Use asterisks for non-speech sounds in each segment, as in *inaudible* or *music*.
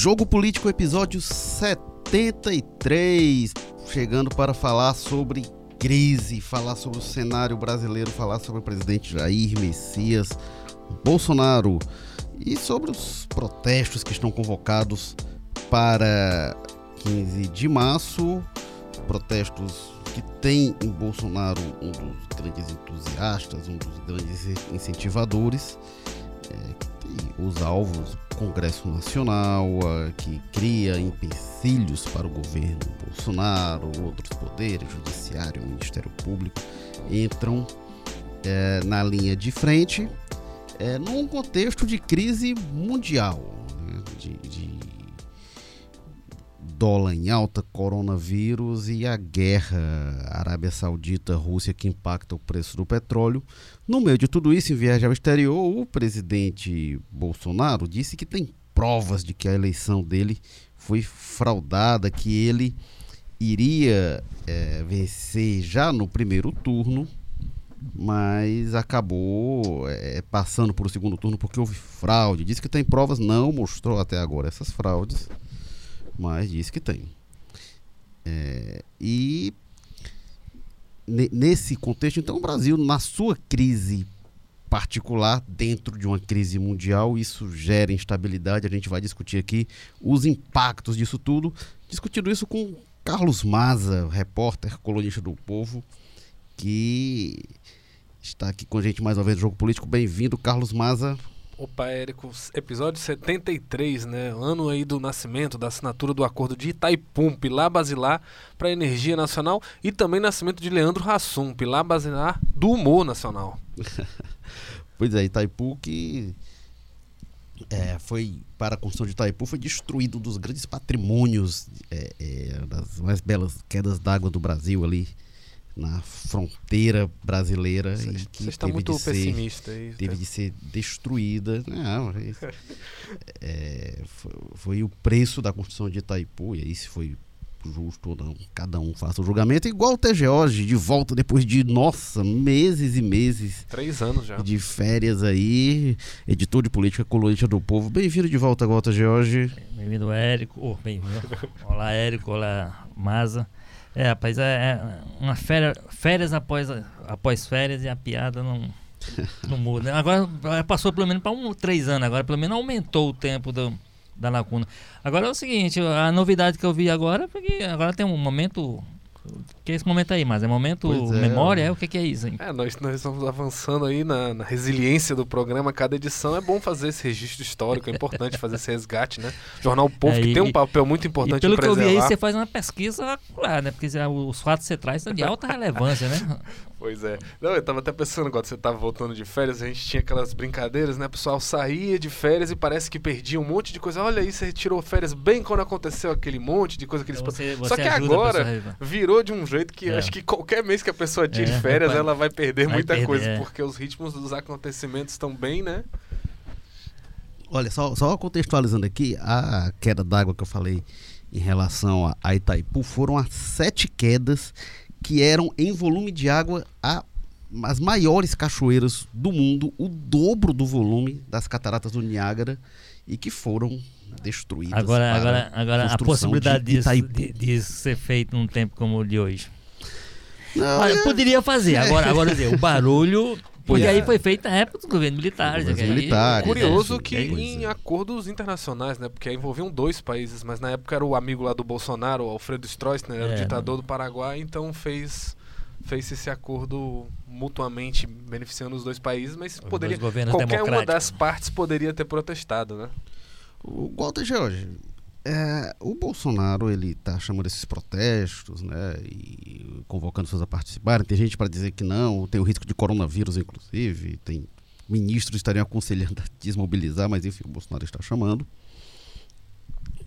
Jogo Político, episódio 73. Chegando para falar sobre crise, falar sobre o cenário brasileiro, falar sobre o presidente Jair Messias Bolsonaro e sobre os protestos que estão convocados para 15 de março. Protestos que tem em Bolsonaro um dos grandes entusiastas, um dos grandes incentivadores, é, os alvos Congresso Nacional, que cria empecilhos para o governo Bolsonaro, outros poderes, Judiciário, Ministério Público, entram é, na linha de frente é, num contexto de crise mundial, né, de, de dólar em alta, coronavírus e a guerra Arábia Saudita-Rússia que impacta o preço do petróleo. No meio de tudo isso, em viagem ao exterior, o presidente Bolsonaro disse que tem provas de que a eleição dele foi fraudada, que ele iria é, vencer já no primeiro turno, mas acabou é, passando para o segundo turno porque houve fraude. Disse que tem provas, não mostrou até agora essas fraudes mas diz que tem. É, e nesse contexto, então, o Brasil, na sua crise particular, dentro de uma crise mundial, isso gera instabilidade. A gente vai discutir aqui os impactos disso tudo, discutindo isso com Carlos Maza, repórter, colunista do Povo, que está aqui com a gente mais uma vez no Jogo Político. Bem-vindo, Carlos Maza. Opa, Érico, episódio 73, né? Ano aí do nascimento, da assinatura do acordo de Itaipu, Pilar Basilar para a Energia Nacional e também nascimento de Leandro Hassum, Pilar Basilar do Humor Nacional. *laughs* pois é, Itaipu que é, foi para a construção de Itaipu foi destruído dos grandes patrimônios é, é, das mais belas quedas d'água do Brasil ali na fronteira brasileira Você está muito de pessimista ser, teve de ser destruída. Não é, *laughs* foi, foi, o preço da construção de Itaipu e aí se foi justo ou não cada um faça o julgamento igual o TGOG de volta depois de nossa meses e meses três anos já. de férias aí editor de política colunista do povo. Bem-vindo de volta Walter George bem-vindo Érico. Oh, bem-vindo. Olá Érico. Olá Maza é, rapaz, é, é uma férias, férias após, após férias e a piada não, não muda. Agora passou pelo menos para um, três anos, agora pelo menos aumentou o tempo do, da lacuna. Agora é o seguinte, a novidade que eu vi agora, porque agora tem um momento que é esse momento aí, mas é momento é, memória? É, o que, que, é isso, hein? É, nós, nós estamos avançando aí na, na, resiliência do programa. Cada edição é bom fazer esse registro histórico, é importante fazer esse resgate, né? Jornal Povo, é, que e, tem um papel muito importante e pelo que eu vi aí, você faz uma pesquisa, claro, né? Porque os fatos que você traz são de *laughs* alta relevância, né? Pois é. Não, eu tava até pensando, quando você tava voltando de férias, a gente tinha aquelas brincadeiras, né? O pessoal saía de férias e parece que perdia um monte de coisa. Olha aí, você tirou férias bem quando aconteceu aquele monte de coisa que eles... Você, você Só que agora virou de um jeito que é. acho que qualquer mês que a pessoa tire é, férias, vai, ela vai perder vai muita perder, coisa, é. porque os ritmos dos acontecimentos estão bem, né? Olha, só, só contextualizando aqui, a queda d'água que eu falei em relação a, a Itaipu foram as sete quedas que eram em volume de água a, as maiores cachoeiras do mundo, o dobro do volume das cataratas do Niágara e que foram destruídas. Agora, agora, agora a possibilidade de disso, de, disso ser feito num tempo como o de hoje. Não, é... Poderia fazer. Agora, agora o barulho porque aí foi feito na época dos governos militares. Né? militares. Curioso é, que é em acordos internacionais, né? Porque envolviam dois países, mas na época era o amigo lá do Bolsonaro, o Alfredo Stroessner, era é, o ditador do Paraguai, então fez fez esse acordo mutuamente beneficiando os dois países, mas os poderia qualquer uma das partes poderia ter protestado, né? O Walter George, é, o Bolsonaro ele está chamando esses protestos, né, e convocando pessoas a participarem. Tem gente para dizer que não, tem o risco de coronavírus, inclusive. Tem ministros estariam aconselhando *laughs* a desmobilizar, mas enfim, o Bolsonaro está chamando.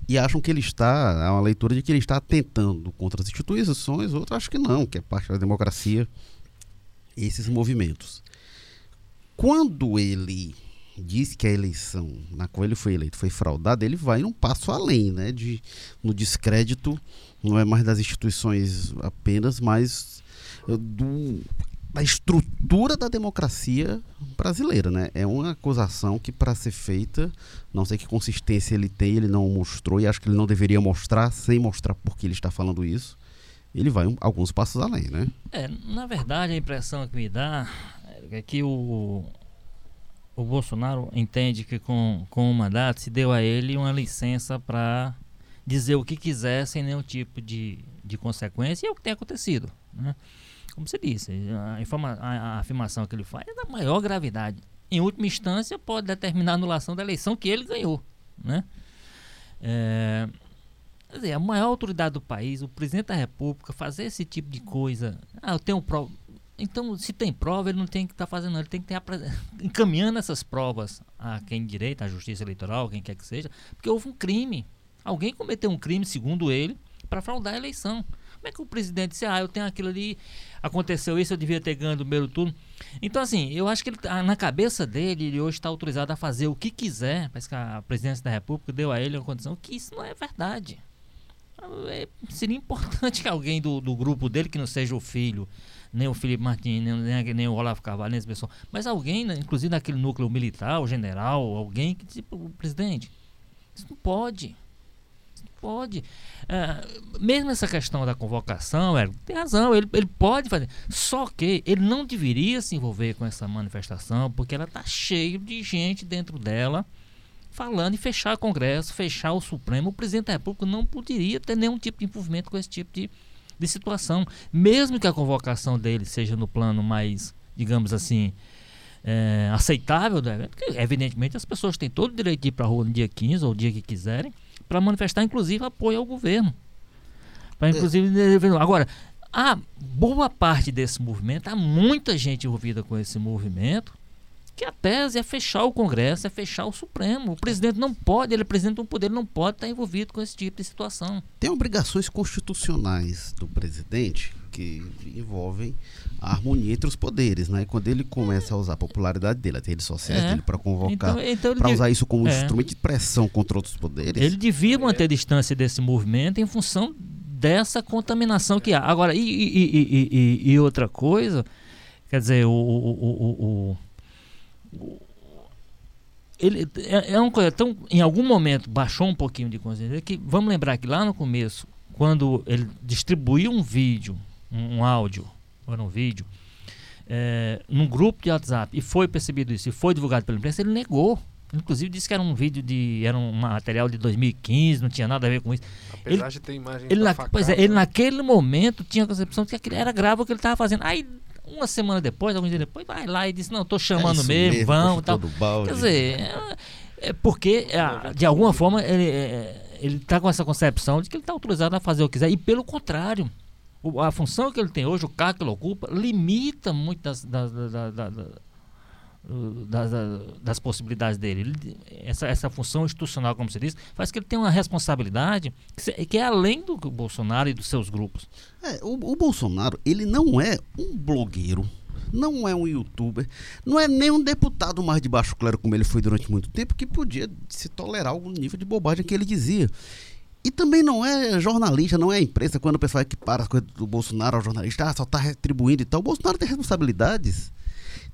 E acham que ele está, há uma leitura de que ele está tentando contra as instituições, outros acham que não, que é parte da democracia, esses movimentos. Quando ele diz que a eleição na qual ele foi eleito foi fraudada, ele vai um passo além, né? De, no descrédito, não é mais das instituições apenas, mas eh, do, da estrutura da democracia brasileira, né? É uma acusação que para ser feita, não sei que consistência ele tem, ele não mostrou e acho que ele não deveria mostrar sem mostrar por que ele está falando isso. Ele vai um, alguns passos além, né? É, na verdade a impressão que me dá é que o o Bolsonaro entende que com, com o mandato se deu a ele uma licença para dizer o que quiser sem nenhum tipo de, de consequência e é o que tem acontecido, né? como você disse, a, informa, a, a, afirmação que ele faz é da maior gravidade. Em última instância, pode determinar a anulação da eleição que ele ganhou. Né? É, dizer, a maior autoridade do país, o presidente da República, fazer esse tipo de coisa. Ah, eu tenho prova. Então, se tem prova, ele não tem que estar tá fazendo, ele tem que estar *laughs* encaminhando essas provas a quem direito, à justiça eleitoral, quem quer que seja, porque houve um crime. Alguém cometeu um crime, segundo ele, para fraudar a eleição. Como é que o presidente disse, ah, eu tenho aquilo ali, aconteceu isso, eu devia ter ganho o primeiro turno. Então, assim, eu acho que ele, tá, na cabeça dele, ele hoje está autorizado a fazer o que quiser. Parece que a presidência da República deu a ele uma condição que isso não é verdade. É, seria importante que alguém do, do grupo dele, que não seja o filho, nem o Felipe Martins, nem, nem, o Olavo Carvalho, nem esse pessoal, mas alguém, né, inclusive daquele núcleo militar, o general, alguém que tipo, o presidente, isso não pode. Pode. É, mesmo essa questão da convocação, é, tem razão, ele, ele pode fazer. Só que ele não deveria se envolver com essa manifestação, porque ela está cheia de gente dentro dela falando em fechar o Congresso, fechar o Supremo. O presidente da República não poderia ter nenhum tipo de envolvimento com esse tipo de, de situação. Mesmo que a convocação dele seja no plano mais, digamos assim, é, aceitável do evento, porque evidentemente as pessoas têm todo o direito de ir para a rua no dia 15 ou o dia que quiserem para manifestar, inclusive, apoio ao governo. Para, é. inclusive, agora, a boa parte desse movimento, há muita gente envolvida com esse movimento, que a tese é fechar o Congresso, é fechar o Supremo. O presidente não pode, ele é presidente de um poder, não pode estar envolvido com esse tipo de situação. Tem obrigações constitucionais do presidente que envolvem a harmonia entre os poderes, né? Quando ele começa a usar a popularidade dele, as redes sociais é. dele para convocar, então, então para usar isso como é. instrumento de pressão contra outros poderes. Ele devia manter a distância desse movimento em função dessa contaminação que há. Agora, e, e, e, e outra coisa, quer dizer, o, o, o ele é, é uma coisa tão em algum momento baixou um pouquinho de consciência que vamos lembrar que lá no começo quando ele distribuiu um vídeo um, um áudio ou um vídeo é, num grupo de WhatsApp e foi percebido isso e foi divulgado pela imprensa, ele negou. Inclusive disse que era um vídeo de. era um material de 2015, não tinha nada a ver com isso. Apesar ele, de ter imagens ele na, Pois é, ele naquele momento tinha a concepção de que aquilo era grave o que ele estava fazendo. Aí, uma semana depois, alguns dias depois, vai lá e disse, não, estou chamando é mesmo, mesmo, vamos tal. Quer dizer, é, é porque, é, de alguma forma, ele, é, ele está com essa concepção de que ele está autorizado a fazer o que quiser. E pelo contrário, a função que ele tem hoje, o cargo que ele ocupa, limita muito das, das, das, das, das possibilidades dele. Ele, essa, essa função institucional, como você disse, faz que ele tenha uma responsabilidade que, que é além do Bolsonaro e dos seus grupos. É, o, o Bolsonaro, ele não é um blogueiro não é um youtuber, não é nem um deputado mais de baixo clero como ele foi durante muito tempo, que podia se tolerar algum nível de bobagem que ele dizia. E também não é jornalista, não é imprensa, quando o pessoal equipara as coisas do Bolsonaro ao jornalista, ah, só está retribuindo e tal. O Bolsonaro tem responsabilidades,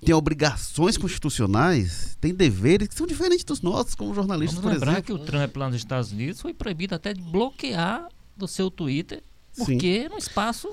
tem obrigações constitucionais, tem deveres que são diferentes dos nossos, como jornalistas, Vamos por lembrar exemplo. que o Trump lá nos Estados Unidos foi proibido até de bloquear do seu Twitter, porque Sim. no espaço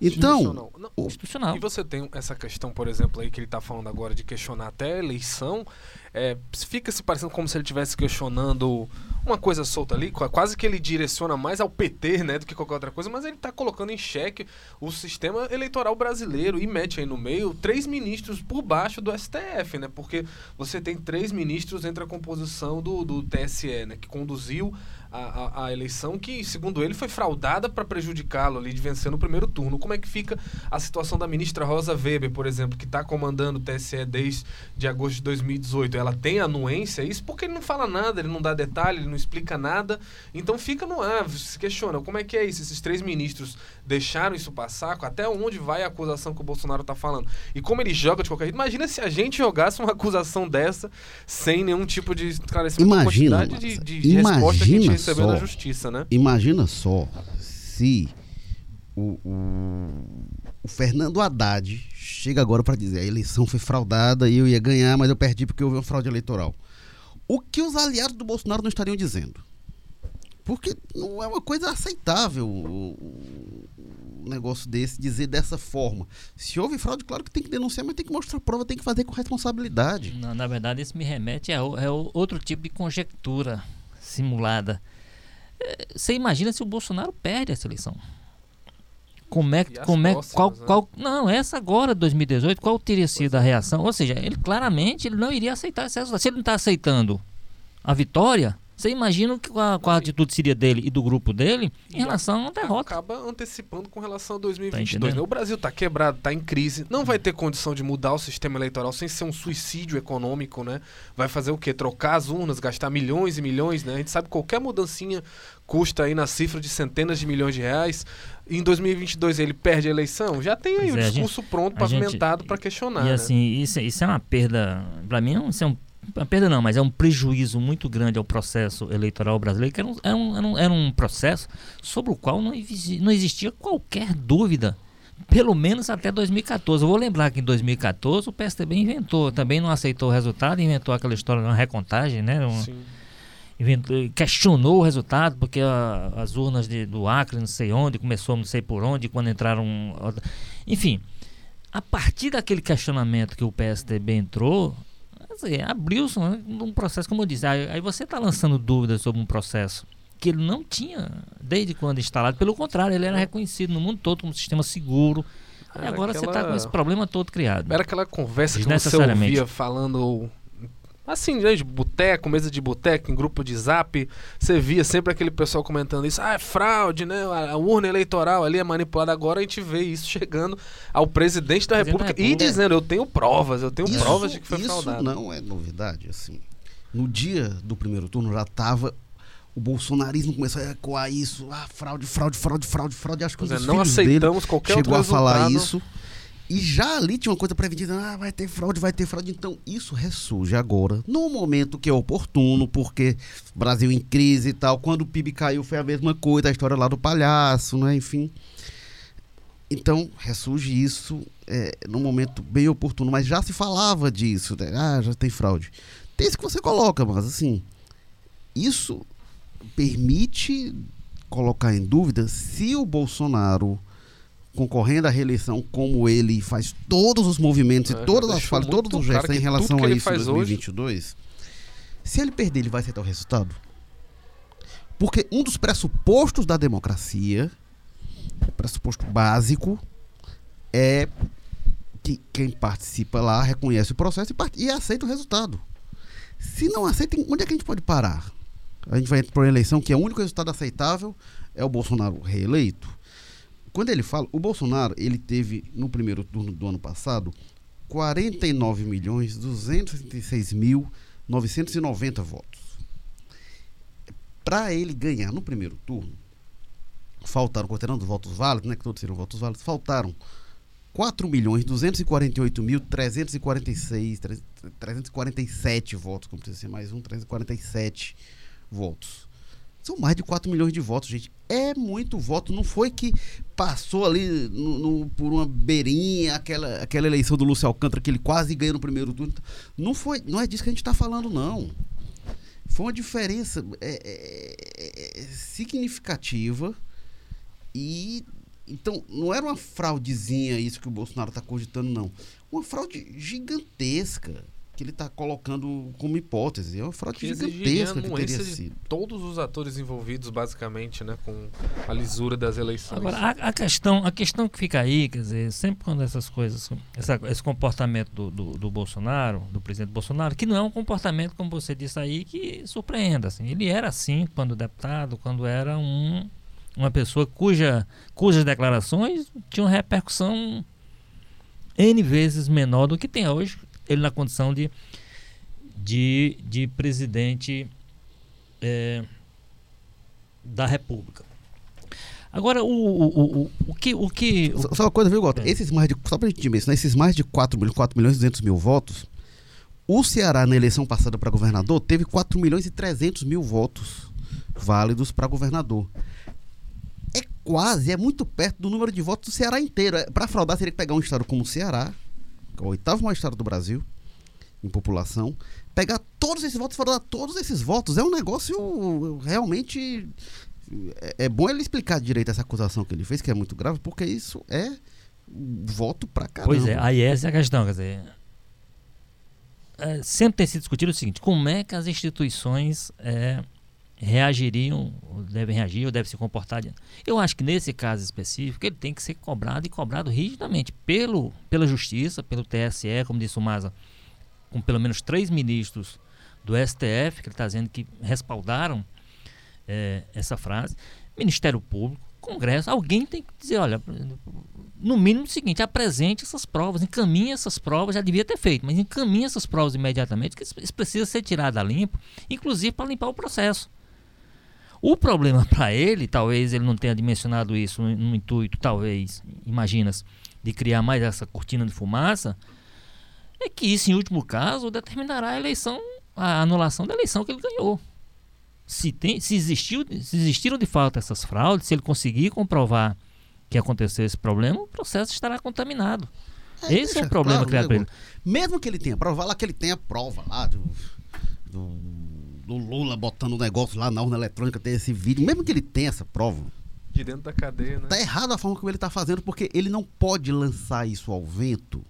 então, institucional. Não, institucional. E você tem essa questão, por exemplo, aí que ele está falando agora de questionar até a eleição, é, fica se parecendo como se ele estivesse questionando uma coisa solta ali, quase que ele direciona mais ao PT, né, do que qualquer outra coisa, mas ele está colocando em xeque o sistema eleitoral brasileiro e mete aí no meio três ministros por baixo do STF, né, porque você tem três ministros entre a composição do, do TSE, né, que conduziu a, a, a, eleição que, segundo ele, foi fraudada para prejudicá-lo ali de vencer no primeiro turno. Como é que fica a situação da ministra Rosa Weber, por exemplo, que está comandando o TSE desde de agosto de 2018? Ela tem anuência isso porque ele não fala nada, ele não dá detalhe, ele não explica nada. Então fica no ar, se questiona como é que é isso? Esses três ministros deixaram isso passar? Até onde vai a acusação que o Bolsonaro está falando? E como ele joga de qualquer jeito? Imagina se a gente jogasse uma acusação dessa sem nenhum tipo de esclarecimento. Imagina, de, de, de imagina resposta que a gente recebeu na justiça, né? Imagina só se o, o, o Fernando Haddad chega agora para dizer a eleição foi fraudada e eu ia ganhar, mas eu perdi porque houve uma fraude eleitoral. O que os aliados do Bolsonaro não estariam dizendo? Porque não é uma coisa aceitável um negócio desse dizer dessa forma. Se houve fraude, claro que tem que denunciar, mas tem que mostrar prova, tem que fazer com responsabilidade. Não, na verdade, isso me remete a, a outro tipo de conjectura simulada. É, você imagina se o Bolsonaro perde essa eleição? Como é, como é qual, né? qual, não, essa agora, 2018, qual teria sido a reação? Ou seja, ele claramente ele não iria aceitar esse resultado. Se ele não está aceitando a vitória, você imagina que, qual, qual a atitude seria dele e do grupo dele em relação à derrota. Acaba antecipando com relação a 2022. Tá né? O Brasil está quebrado, está em crise, não vai ter condição de mudar o sistema eleitoral sem ser um suicídio econômico, né? Vai fazer o quê? Trocar as urnas, gastar milhões e milhões, né? A gente sabe que qualquer mudancinha custa aí na cifra de centenas de milhões de reais. Em 2022 ele perde a eleição, já tem aí o é, discurso gente, pronto, pavimentado para questionar. E né? assim, isso, isso é uma perda, para mim, isso é um uma perda não, mas é um prejuízo muito grande ao processo eleitoral brasileiro, que era um, era um, era um processo sobre o qual não, não existia qualquer dúvida, pelo menos até 2014. Eu vou lembrar que em 2014 o PSDB inventou, também não aceitou o resultado, inventou aquela história de uma recontagem, né? Um, questionou o resultado, porque a, as urnas de, do Acre, não sei onde, começou não sei por onde, quando entraram. Enfim, a partir daquele questionamento que o PSDB entrou, abriu-se um processo, como eu disse, aí, aí você está lançando dúvidas sobre um processo que ele não tinha desde quando instalado, pelo contrário, ele era reconhecido no mundo todo como um sistema seguro. e agora aquela... você está com esse problema todo criado. Era aquela conversa que você ouvia falando Assim, gente, boteco, mesa de boteco, em grupo de zap, você via sempre aquele pessoal comentando isso. Ah, é fraude, né? A urna eleitoral ali é manipulada. Agora a gente vê isso chegando ao presidente da, presidente República, da República, e dizendo: eu tenho provas, eu tenho isso, provas de que foi isso fraudado. Isso não é novidade, assim. No dia do primeiro turno já estava o bolsonarismo começou a ecoar isso, ah, fraude, fraude, fraude, fraude, fraude. Acho que é, não aceitamos qualquer chegou a falar isso. E já ali tinha uma coisa preventiva, ah, vai ter fraude, vai ter fraude. Então, isso ressurge agora, no momento que é oportuno, porque Brasil em crise e tal. Quando o PIB caiu foi a mesma coisa, a história lá do palhaço, né? Enfim. Então, ressurge isso é, num momento bem oportuno, mas já se falava disso, né? ah, já tem fraude. Tem isso que você coloca, mas assim, isso permite colocar em dúvida se o Bolsonaro concorrendo à reeleição como ele faz todos os movimentos é, e todas as falas, todos os gestos em relação a isso em 2022, hoje... se ele perder, ele vai aceitar o resultado? Porque um dos pressupostos da democracia, o pressuposto básico, é que quem participa lá reconhece o processo e, e aceita o resultado. Se não aceita, onde é que a gente pode parar? A gente vai para uma eleição que é o único resultado aceitável é o Bolsonaro reeleito quando ele fala, o Bolsonaro, ele teve no primeiro turno do ano passado 49 milhões 266 mil 990 votos. Para ele ganhar no primeiro turno, faltaram, considerando votos válidos, né, que todos seriam votos válidos, faltaram 4 milhões 248 mil 346 347 votos, como precisa ser mais um, 347 votos. São mais de 4 milhões de votos, gente. É muito voto. Não foi que passou ali no, no, por uma beirinha, aquela, aquela eleição do Lúcio Alcântara, que ele quase ganhou no primeiro turno. Não, foi, não é disso que a gente está falando, não. Foi uma diferença é, é, é, significativa e então, não era uma fraudezinha isso que o Bolsonaro está cogitando, não. Uma fraude gigantesca que ele está colocando como hipótese. É uma fraude que gigantesca que teria sido. todos os atores envolvidos, basicamente, né, com a lisura das eleições. Agora, a, a, questão, a questão que fica aí, quer dizer, sempre quando essas coisas, essa, esse comportamento do, do, do, Bolsonaro, do presidente Bolsonaro, que não é um comportamento, como você disse aí, que surpreenda. Assim. Ele era assim quando deputado, quando era um, uma pessoa cuja, cujas declarações tinham repercussão N vezes menor do que tem hoje ele na condição de, de, de presidente é, da República. Agora, o, o, o, o que. O que. Só, só uma coisa, viu, Gota? É. Esses mais de, só pra gente né? esses mais de 4, 4 milhões e 200 mil votos, o Ceará, na eleição passada para governador, teve 4 milhões e 300 mil votos válidos para governador. É quase, é muito perto do número de votos do Ceará inteiro. É, Para fraudar, teria que pegar um estado como o Ceará, o oitavo maior estado do Brasil, em população, pegar todos esses votos, fraudar todos esses votos. É um negócio realmente. É, é bom ele explicar direito essa acusação que ele fez, que é muito grave, porque isso é voto pra caramba. Pois é, aí essa é a questão, quer dizer. É, sempre tem sido discutido o seguinte: como é que as instituições é, reagiriam, devem reagir ou devem se comportar. Eu acho que nesse caso específico ele tem que ser cobrado e cobrado rigidamente pelo, pela justiça, pelo TSE, como disse o Maza, com pelo menos três ministros do STF, que ele está dizendo que respaldaram é, essa frase, Ministério Público, Congresso, alguém tem que dizer, olha, no mínimo o seguinte, apresente essas provas, encaminhe essas provas, já devia ter feito, mas encaminhe essas provas imediatamente, que isso precisa ser tirado a limpo, inclusive para limpar o processo. O problema *laughs* para ele, talvez ele não tenha dimensionado isso no, no, intuito, talvez, imaginas, de criar mais essa cortina de fumaça, é que isso, em último caso, determinará a eleição, a anulação da eleição que ele ganhou. Se, tem, se, existiu, se existiram de fato essas fraudes, se ele conseguir comprovar que aconteceu esse problema, o processo estará contaminado. É, esse é o problema claro, criado para ele. Mesmo que ele tenha prova lá, que ele tenha prova lá do, do do Lula botando o negócio lá na urna eletrônica, tem esse vídeo, mesmo que ele tenha essa prova. De dentro da cadeia, né? Tá errado a forma como ele tá fazendo, porque ele não pode lançar isso ao vento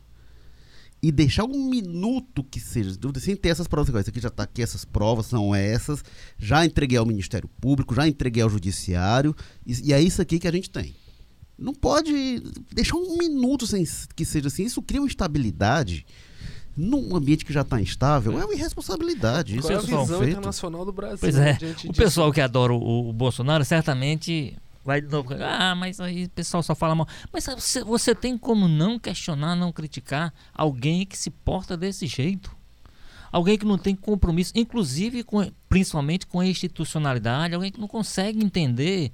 e deixar um minuto que seja, sem ter essas provas. Isso aqui já está aqui, essas provas são essas. Já entreguei ao Ministério Público, já entreguei ao Judiciário, e, e é isso aqui que a gente tem. Não pode deixar um minuto sem que seja assim. Isso cria uma instabilidade num ambiente que já está instável, é uma irresponsabilidade. Isso é a visão feito. internacional do Brasil. Pois é. O pessoal que adora o, o, Bolsonaro certamente vai de novo. Ah, mas aí o pessoal só fala mal. Mas você, você tem como não questionar, não criticar alguém que se porta desse jeito? Alguém que não tem compromisso, inclusive com, principalmente com a institucionalidade, alguém que não consegue entender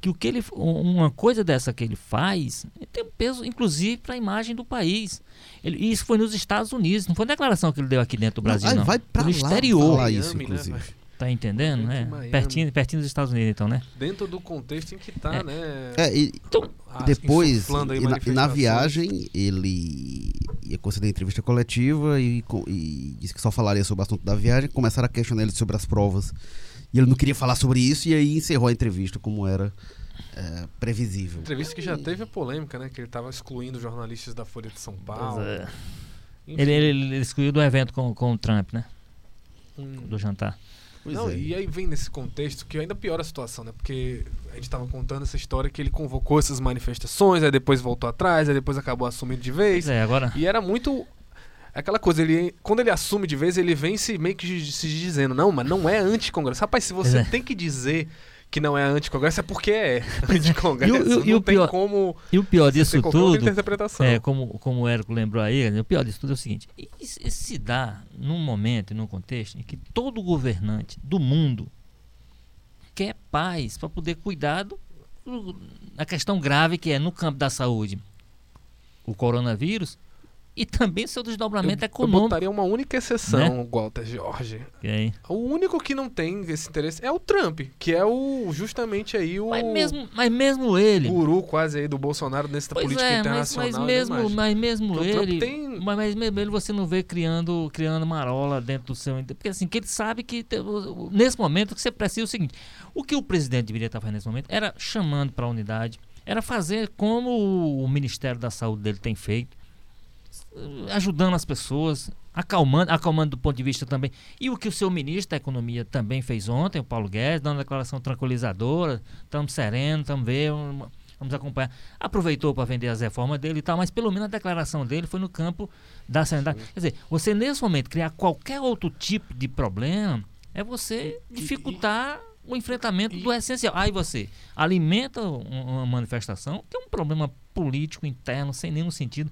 que o que ele uma coisa dessa que ele faz tem um peso inclusive para a imagem do país. Ele, isso foi nos Estados Unidos não foi declaração que ele deu aqui dentro do Brasil não, não. vai para lá, exterior. falar isso né, inclusive. né, tá entendendo né? pertinho pertinho dos Estados Unidos então né? Dentro do contexto em que está é. né? É, e, então, depois e na, e na, viagem ele ia conceder entrevista coletiva e, e disse que só falaria sobre o assunto da viagem começaram a questionar ele sobre as provas e ele não queria falar sobre isso e aí encerrou a entrevista como era é, previsível. Entrevista que já teve a polêmica, né? Que ele estava excluindo jornalistas da Folha de São Paulo. É. Ele, ele, ele, excluiu do evento com, com o Trump, né? Hum. Do jantar. Pois não, é. E aí vem nesse contexto que ainda piora a situação, né? Porque a gente estava contando essa história que ele convocou essas manifestações, aí depois voltou atrás, aí depois acabou assumindo de vez. Pois é, agora... E era muito aquela coisa, ele, quando ele assume de vez, ele vem se meio que se dizendo, não, mas não é anti-congresso. Rapaz, se você é. tem que dizer que não é anti-congresso, é porque é *laughs* anti-congresso. e, o, e, o pior, como. E o pior disso tudo. É, como, como o Érico lembrou aí, o pior disso tudo é o seguinte: isso, isso se dá num momento e num contexto em que todo governante do mundo quer paz para poder cuidar do, da questão grave que é no campo da saúde o coronavírus e também seu desdobramento eu, econômico. Eu botaria uma única exceção, né? Walter Jorge. Okay. O único que não tem esse interesse é o Trump, que é o justamente aí o mas mesmo, mas mesmo ele, guru quase aí do Bolsonaro nessa pois política é, internacional. Mas, mas mesmo, mas mesmo ele, tem... mas, mas mesmo ele você não vê criando, criando marola dentro do seu, porque assim que ele sabe que nesse momento que você precisa é o seguinte, o que o presidente deveria estar fazendo nesse momento era chamando para a unidade, era fazer como o Ministério da Saúde dele tem feito ajudando as pessoas, acalmando, acalmando do ponto de vista também. E o que o seu ministro da Economia também fez ontem, o Paulo Guedes, dando uma declaração tranquilizadora, estamos serenos, estamos vendo, vamos acompanhar. Aproveitou para vender as reformas dele e tal, mas pelo menos a declaração dele foi no campo da sanidade. Quer dizer, você nesse momento criar qualquer outro tipo de problema é você dificultar o enfrentamento do essencial. Aí você alimenta uma manifestação que é um problema político interno sem nenhum sentido.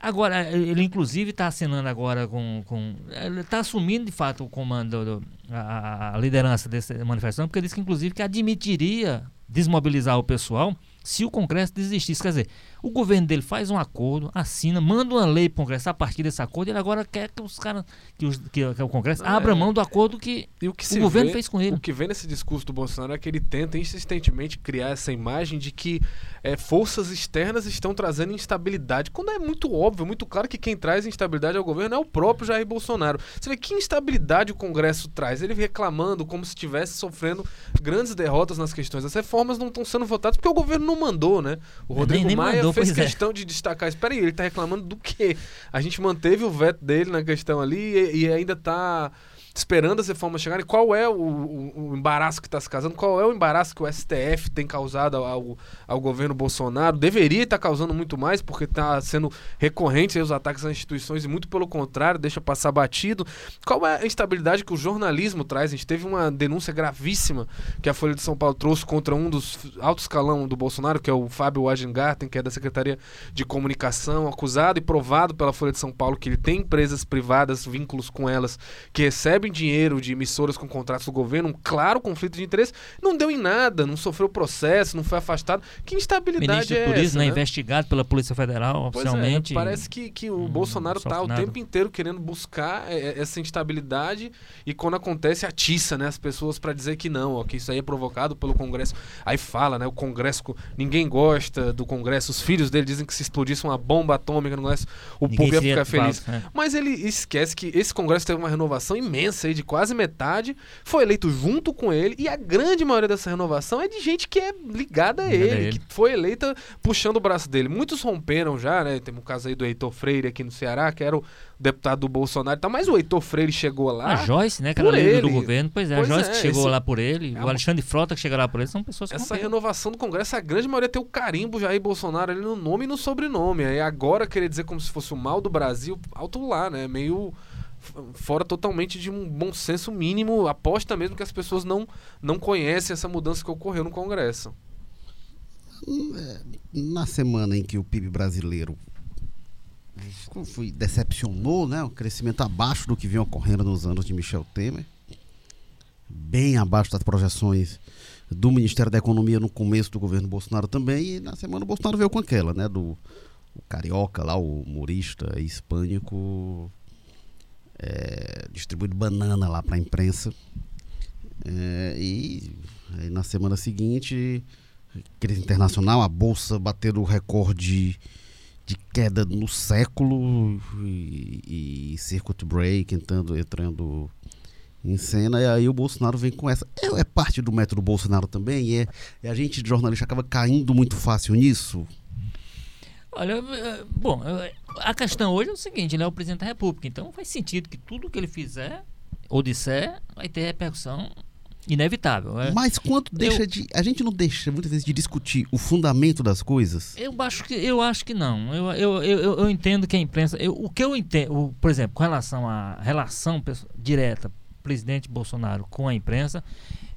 Agora, ele inclusive está assinando agora com. com ele está assumindo de fato o comando, do, a, a, liderança dessa manifestação, porque disse que inclusive que admitiria desmobilizar o pessoal se o Congresso desistisse. Quer dizer, o governo dele faz um acordo, assina, manda uma lei para o Congresso a partir desse acordo, ele agora quer que os caras, que, que, que, o Congresso ah, abra é. mão do acordo que, o, que o governo vê, fez com ele. O que vem nesse discurso do Bolsonaro é que ele tenta insistentemente criar essa imagem de que é, forças externas estão trazendo instabilidade, quando é muito óbvio, muito claro que quem traz instabilidade ao governo é o próprio Jair Bolsonaro. Você vê que instabilidade o Congresso traz? Ele reclamando como se estivesse sofrendo grandes derrotas nas questões. As reformas não estão sendo votadas porque o governo não mandou, né? O Rodrigo nem, nem Maia mandou, fez é. questão é. de destacar. Espera aí, ele está reclamando do quê? A gente manteve o veto dele na questão ali e, e ainda está esperando as reformas chegarem. Qual é o, o, o embaraço que está se casando? Qual é o embaraço que o STF tem causado ao, ao governo Bolsonaro? Deveria estar tá causando muito mais, porque está sendo recorrente os ataques às instituições e muito pelo contrário, deixa passar batido. Qual é a instabilidade que o jornalismo traz? A gente teve uma denúncia gravíssima que a Folha de São Paulo trouxe contra um dos altos escalão do Bolsonaro, que é o Fábio Wagengarten, que é da Secretaria de Comunicação, acusado e provado pela Folha de São Paulo que ele tem empresas privadas, vínculos com elas, que recebem recebem dinheiro de emissoras com contratos do governo, um claro conflito de interesse, não deu em nada, não sofreu processo, não foi afastado. Que instabilidade Ministro é Turismo, essa? Né? Investigado pela Polícia Federal, pois é, oficialmente. É, parece que, que o hum, Bolsonaro está o tempo inteiro querendo buscar é, é, essa instabilidade e quando acontece atiça né, as pessoas para dizer que não, ó, que isso aí é provocado pelo Congresso. Aí fala, né? O Congresso, ninguém gosta do Congresso, os filhos dele dizem que se explodisse uma bomba atômica no Congresso, o ninguém povo ia ficar feliz. É. Mas ele esquece que esse Congresso teve uma renovação imensa aí de quase metade, foi eleito junto com ele, e a grande maioria dessa renovação é de gente que é ligada a ele, ele, que foi eleita puxando o braço dele. Muitos romperam já, né? Tem um caso aí do Heitor Freire aqui no Ceará, que era o deputado do Bolsonaro e tal, mas o Heitor Freire chegou lá. A Joyce, né? Que era líder do governo. Pois é, pois a Joyce é, que chegou esse... lá por ele, é o Alexandre Frota que chegou lá por ele, são pessoas que Essa renovação do Congresso, a grande maioria tem o carimbo Jair Bolsonaro ali no nome e no sobrenome. Aí agora querer dizer como se fosse o mal do Brasil, alto lá, né? Meio fora totalmente de um bom senso mínimo, aposta mesmo que as pessoas não, não conhecem essa mudança que ocorreu no Congresso. É, na semana em que o PIB brasileiro foi, decepcionou, né? O crescimento abaixo do que vinha ocorrendo nos anos de Michel Temer, bem abaixo das projeções do Ministério da Economia no começo do governo Bolsonaro também, e na semana o Bolsonaro veio com aquela, né? Do o carioca lá, o humorista hispânico, é, banana lá para a imprensa. É, e aí, na semana seguinte, crise internacional, a bolsa bateu o recorde de queda no século e, e circuit break entrando, entrando em cena, e aí o Bolsonaro vem com essa. É, é parte do método Bolsonaro também, é, é a gente de jornalista acaba caindo muito fácil nisso. Olha, é, bom, a questão hoje é o seguinte, ele é o presidente da República, então faz sentido que tudo que ele fizer ou disser vai ter repercussão inevitável. É. Mas quanto deixa eu, de. A gente não deixa muitas vezes de discutir o fundamento das coisas? Eu acho que, eu acho que não. Eu, eu, eu, eu entendo que a imprensa. Eu, o que eu entendo, por exemplo, com relação à relação direta presidente Bolsonaro com a imprensa,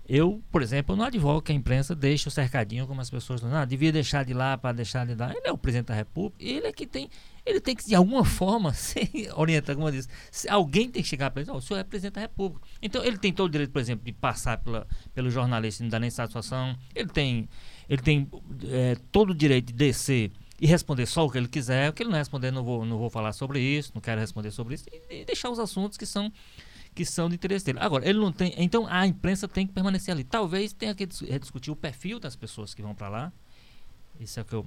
eu, por exemplo, não advogo que a imprensa deixe o cercadinho como as pessoas não, ah, devia deixar de lá para deixar de lá. Ele é o presidente da República, ele é que tem, ele tem que de alguma forma *laughs* ser orientado, como eu disse, alguém tem que chegar para ele, oh, o senhor é presidente da República. Então ele tem todo o direito, por exemplo, de passar pela, pelo jornalista e não dar nem satisfação. Ele tem, ele tem é, todo o direito de descer e responder só o que ele quiser. O que ele não responder, não vou, não vou falar sobre isso, não quero responder sobre isso, e, e deixar os assuntos que são que são de interesse dele. Agora, ele não tem. Então a imprensa tem que permanecer ali. Talvez tenha que rediscutir o perfil das pessoas que vão para lá. Isso é o que eu,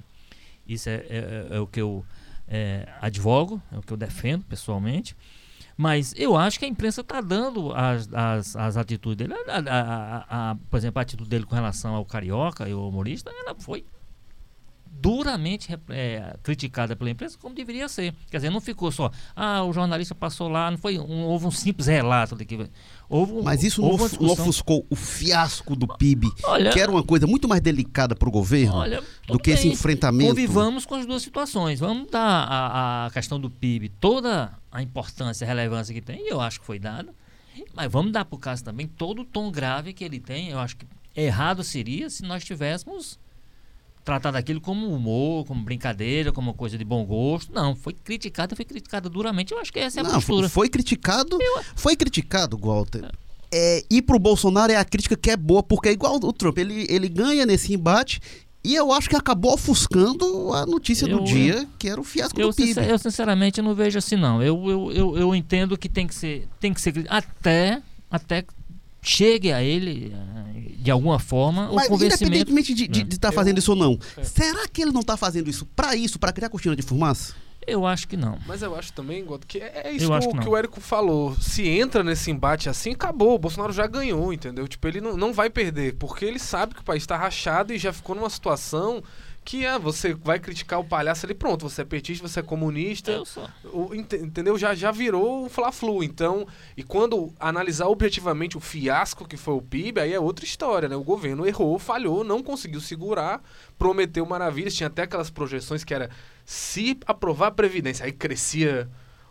isso é, é, é o que eu é, advogo, é o que eu defendo pessoalmente. Mas eu acho que a imprensa está dando as, as, as, atitudes dele. A, a, a, por exemplo, a atitude dele com relação ao carioca e ao humorista, ela foi duramente é, criticada pela imprensa, como deveria ser. Quer dizer, não ficou só, ah, o jornalista passou lá, não foi um, houve um simples relato de que. Houve, Mas isso não, não ofuscou o fiasco do PIB, olha, que era uma coisa muito mais delicada para o governo olha, do que bem, esse enfrentamento. Convivamos com as duas situações. Vamos dar a, a questão do PIB toda a importância, a relevância que tem, e eu acho que foi dada. Mas vamos dar para o caso também todo o tom grave que ele tem. Eu acho que errado seria se nós tivéssemos tratar daquilo como humor, como brincadeira, como coisa de bom gosto. Não, foi criticada, foi criticada duramente. Eu acho que essa é a Não, postura. Foi criticado, Eu... foi criticado, Walter. É, e pro Bolsonaro é a crítica que é boa, porque é igual o Trump, ele, ele ganha nesse embate E eu acho que acabou ofuscando a notícia Eu- do dia, que era o fiasco Eu, do PIB. sincer- eu sinceramente não vejo assim não. Eu, eu, eu, eu entendo que tem que ser, tem que ser até até chegue a ele eh, de alguma forma Mas o convencimento. independentemente de estar É. fazendo isso ou não, É. será que ele não está fazendo isso para isso, para criar cortina de fumaça? Eu acho que não. Mas eu acho também, Goto, que é é isso Eu que, que o Érico falou. Se entra nesse embate assim, acabou. O Bolsonaro já ganhou, entendeu? Tipo, ele não, não vai perder, porque ele sabe que o país tá rachado e já ficou numa situação que ah, você vai criticar o palhaço ali, pronto, você é petista, você é comunista. Eu só. O- ente- entendeu? Já, já virou o Fla-Flu. Então, e quando analisar objetivamente o fiasco que foi o PIB, aí é outra história, né? O governo errou, falhou, não conseguiu segurar, prometeu maravilhas, tinha até aquelas projeções que era se aprovar a Previdência, aí crescia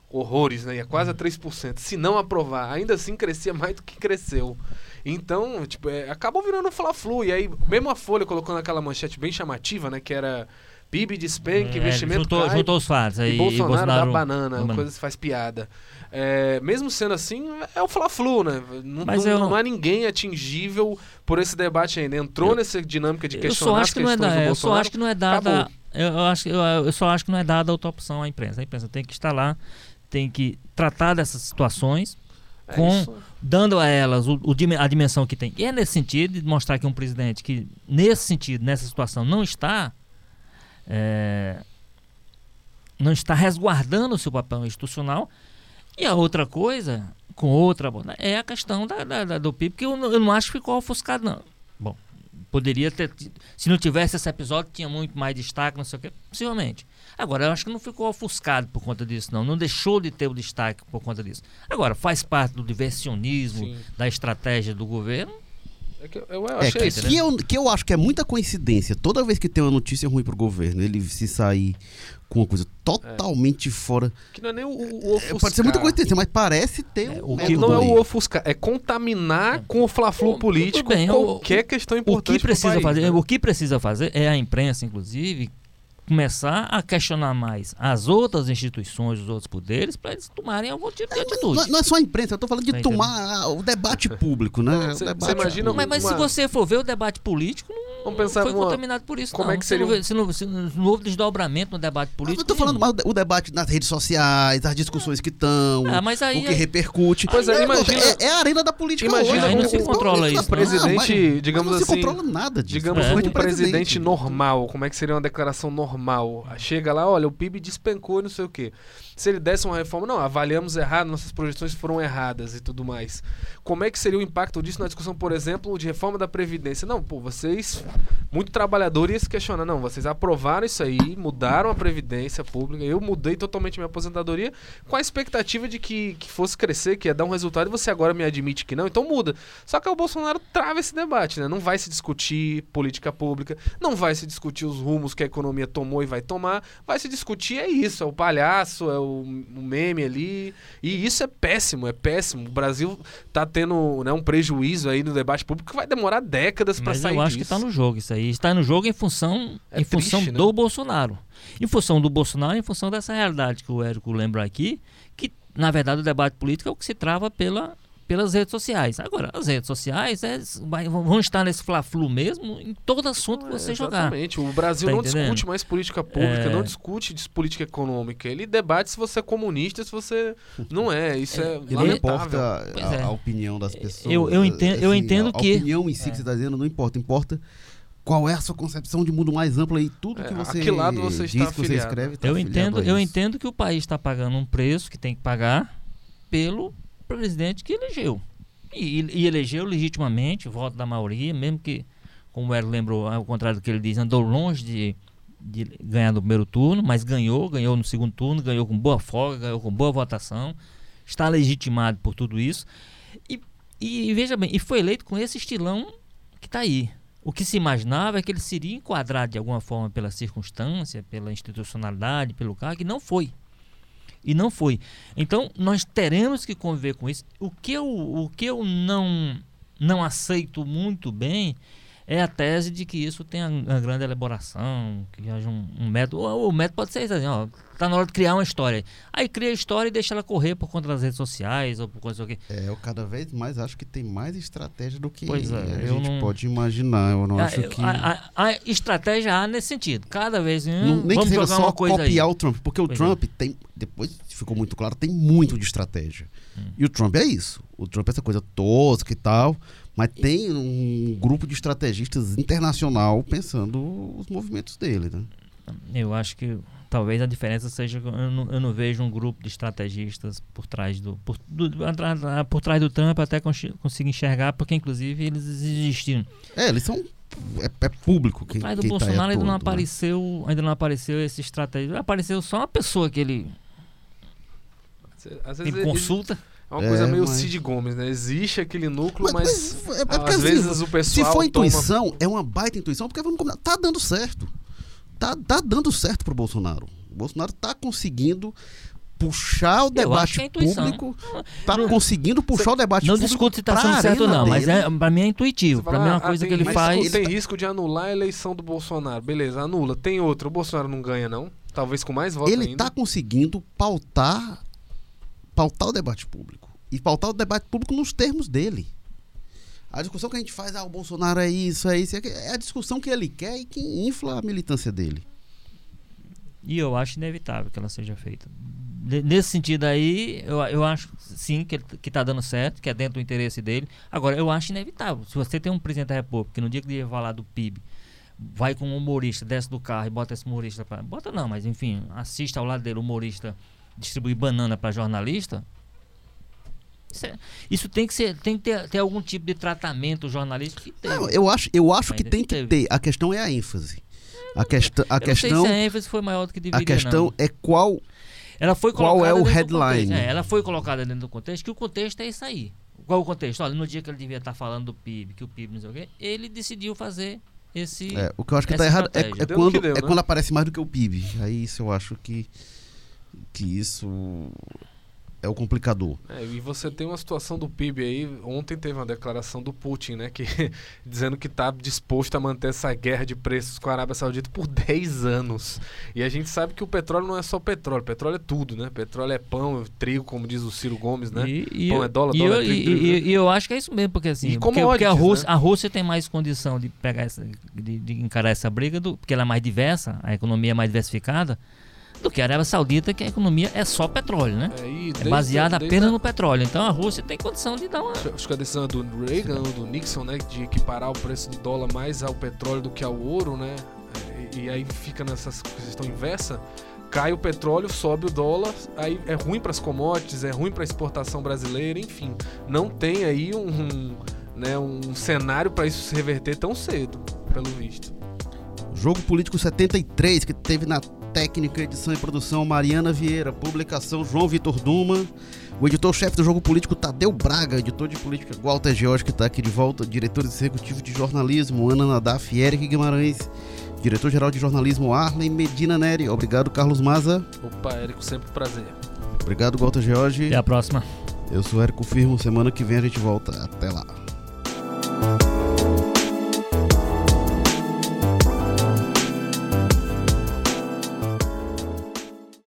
horrores, né? Ia quase a 3%. Se não aprovar, ainda assim crescia mais do que cresceu. Então, tipo, é, acabou virando um Fla-Flu. E aí, mesmo a Folha colocou naquela manchete bem chamativa, né? Que era PIB despenca, É, investimento juntou, cai, juntou os fatos aí e Bolsonaro, Bolsonaro dá banana, uma coisa que faz piada. É, mesmo sendo assim, é o Fla-Flu, né? Não, Mas não, eu- não há ninguém atingível por esse debate ainda. Entrou Eu- nessa dinâmica de Eu questionar só as acho que não é questões da, do eu só Bolsonaro. acho que não é dada eu, eu acho eu, eu só acho que não é dada outra opção à imprensa. A imprensa tem que estar lá, tem que tratar dessas situações É com- isso. dando a elas o, o a dimensão que tem. E é nesse sentido de mostrar que um presidente que, nesse sentido, nessa situação, não está. é, não está resguardando o seu papel institucional. E a outra coisa, com outra é a questão da, da- da- do PIB, que eu, não- eu não acho que ficou ofuscado, não. Bom, poderia ter. Se não tivesse esse episódio, tinha muito mais destaque, não sei o quê, possivelmente. Agora, eu acho que não ficou ofuscado por conta disso, não. Não deixou de ter o destaque por conta disso. Agora, faz parte do diversionismo, Sim. da estratégia do governo. É que eu, eu É, achei que, isso. que eu, que eu acho que é muita coincidência. Toda vez que tem uma notícia ruim pro governo, ele se sair com uma coisa totalmente fora. Que não é nem o, o É, ofuscar. pode ser muita coincidência, mas parece ter É, um o Não, que- não é o ofuscar, é contaminar com o fla-flu político bem, o- qualquer questão O importante que precisa fazer, né? o que precisa fazer é a imprensa, inclusive, começar a questionar mais as outras instituições, os outros poderes, para eles tomarem algum tipo de atitude. Não, não é só a imprensa, eu tô falando de Tá tomar ah, o debate público, né? Você- o debate você imagina mas, mas se uma- você for ver o debate político, Vamos pensar foi numa- contaminado por isso. como não. é que seria não um- vê- se não, se não houve desdobramento no debate político. eu tô falando nenhum. mais o debate nas redes sociais, as discussões que estão, Ah, mas aí o que repercute. Pois é, Não, imagina- é, é a arena da política Imagina hoje. aí não o- se o- controla o- isso, o não. presidente, mas- digamos mas não assim, se controla nada disso. Digamos É. um o presidente normal, como é que seria uma declaração normal? Chega lá, olha, o PIB despencou e não sei o quê. Se ele desse uma reforma, não, avaliamos errado, nossas projeções foram erradas e tudo mais. Como é que seria o impacto disso na discussão, por exemplo, de reforma da Previdência? Não, pô, vocês, muito trabalhador, ia se questionar, não, vocês aprovaram isso aí, mudaram a Previdência Pública, eu mudei totalmente minha aposentadoria com a expectativa de que, que fosse crescer, que ia dar um resultado, e você agora me admite que não, então muda. Só que o Bolsonaro trava esse debate, né? Não vai se discutir política pública, não vai se discutir os rumos que a economia tomou e vai tomar, vai se discutir é isso, é o palhaço, é o, o meme ali, e isso é péssimo, é péssimo. O Brasil tá tendo né, um prejuízo aí no debate público que vai demorar décadas para sair eu acho que disso. está no jogo isso aí. Está no jogo em função, É em função triste, né? do Bolsonaro. Em função do Bolsonaro, em função dessa realidade que o Érico lembra aqui, que na verdade o debate político é o que se trava pela, pelas redes sociais. Agora, as redes sociais é, vai- vão estar nesse fla-flu mesmo em todo assunto que você É, jogar. Exatamente. O Brasil Tá não entendendo? discute mais política pública, É. não discute dis- política econômica. Ele debate se você é comunista, se você não é. Isso é, E não importa Pois a, é. a opinião das pessoas. Eu- eu entendo- eu assim, entendo a, que- A opinião em si É. que você está dizendo não importa. Importa qual é a sua concepção de mundo mais ampla e tudo É, que a você que lado você diz está que você escreve. tá Eu entendo, a eu entendo que o país está pagando um preço que tem que pagar pelo presidente que elegeu. E, e elegeu legitimamente, voto da maioria, mesmo que, como o lembrou, ao contrário do que ele diz, andou longe de, de ganhar no primeiro turno, mas ganhou, ganhou no segundo turno, ganhou com boa folga, ganhou com boa votação, está legitimado por tudo isso. E, e veja bem, e foi eleito com esse estilão que está aí. O que se imaginava é que ele seria enquadrado de alguma forma pela circunstância, pela institucionalidade, pelo cargo, e não foi. E não foi. Então, nós teremos que conviver com isso. O que eu, o que eu não, não aceito muito bem é a tese de que isso tem uma grande elaboração, que haja um, um método. O, o método pode ser assim, ó, tá na hora de criar uma história. Aí cria a história e deixa ela correr por conta das redes sociais ou por coisa assim. É, eu cada vez mais acho que tem mais estratégia do que pois é, a gente não... pode imaginar. Eu não a, acho que. A, a, a, estratégia há nesse sentido. Cada vez. Hum, não, nem vamos que seja só copiar aí. o Trump, porque o Pois Trump tem. Depois ficou muito claro, tem muito de estratégia. Hum. E o Trump é isso. O Trump é essa coisa tosca e tal. Mas tem um grupo de estrategistas internacional pensando os movimentos dele, né? Eu acho que talvez a diferença seja que eu não, eu não vejo um grupo de estrategistas por trás do por, do, atrás- por trás do Trump até consi- consigo enxergar porque inclusive eles existiram. É, eles são. É, é público quem, Por trás do quem tá Bolsonaro ainda não né? apareceu, ainda não apareceu esse estrategista. Apareceu só uma pessoa que ele, Às vezes ele ele- consulta. É uma É, coisa meio mas- Cid Gomes, né? Existe aquele núcleo, Mas, mas, mas é, é porque às assim, vezes o se pessoal for toma- intuição, é uma baita intuição, porque vamos combinar, tá dando certo. Tá, tá dando certo pro Bolsonaro. O Bolsonaro tá conseguindo puxar o debate é intuição. público. Tá conseguindo puxar o debate Não público. discuto se pra sendo certo ou não, mas dele. é, pra mim é intuitivo. Você Pra fala, mim é uma ah, coisa tem que ele faz. Tem risco de anular a eleição do Bolsonaro. Beleza, anula. Tem outra. O Bolsonaro não ganha, não? Talvez com mais votos Ele ainda. tá conseguindo pautar, pautar o debate público. E pautar o debate público nos termos dele. A discussão que a gente faz, ah, o Bolsonaro é isso, é isso, é é a discussão que ele quer e que infla a militância dele. E eu acho inevitável que ela seja feita. Nesse sentido aí, eu, eu acho sim que, que tá dando certo, que é dentro do interesse dele. Agora, eu acho inevitável. Se você tem um presidente da República que no dia que ele ia falar do PIB, vai com um humorista, desce do carro e bota esse humorista para. Bota não, mas enfim, assiste ao lado dele, humorista distribuir banana para jornalista. Isso, é- isso tem que ser, tem que ter, ter algum tipo de tratamento jornalístico que tem. Não, eu acho, eu acho que tem que teve. ter. A questão é a ênfase. A, questa, a Eu não sei questão, se a ênfase foi maior do que deveria. a questão não. é qual. Ela foi Qual é o headline? É, ela foi colocada dentro do contexto, que o contexto é isso aí. Qual o contexto? Olha, no dia que ele devia estar falando do PIB, que o PIB não sei o quê, ele decidiu fazer esse. É, o que eu acho que Essa tá errado é, é quando, que deu, é né? quando aparece mais do que o PIB. Aí isso eu acho que, que isso é o complicador. É, e você tem uma situação do PIB aí. Ontem teve uma declaração do Putin, né? Que, *laughs* dizendo que está disposto a manter essa guerra de preços com a Arábia Saudita por *laughs* 10 anos. E a gente sabe que o petróleo não é só petróleo, petróleo é tudo, né? Petróleo é pão, é trigo, como diz o Ciro Gomes, né? E, e, Pão eu- é dólar, e dólar eu, é trigo, e- trigo, e- e eu acho que é isso mesmo, porque assim, E porque, porque a, Rússia, né? a Rússia tem mais condição de pegar essa, de, de encarar essa briga, do, porque ela é mais diversa, a economia é mais diversificada, do que a Arábia Saudita, que a economia é só petróleo, né? É, É baseada desde apenas no petróleo. Então a Rússia tem condição de dar uma. Acho que a decisão é do Reagan, ou do Nixon, né? De equiparar o preço do dólar mais ao petróleo do que ao ouro, né? E, e aí fica nessa questão inversa. Cai o petróleo, sobe o dólar, aí é ruim para as commodities, é ruim para a exportação brasileira, enfim. Não tem aí um, um, né, um cenário para isso se reverter tão cedo, pelo visto. Jogo Político 73, que teve na técnica, edição e produção Mariana Vieira, publicação João Vitor Duma, o editor-chefe do Jogo Político Tadeu Braga, editor de política Walter George, que está aqui de volta, diretor executivo de jornalismo Ana Nadaf e Eric Guimarães, diretor-geral de jornalismo Arlen Medina Neri. Obrigado, Carlos Maza. Opa, Érico, sempre um prazer. Obrigado, Walter George. Até a próxima. Eu sou Érico Firmo, semana que vem a gente volta. Até lá.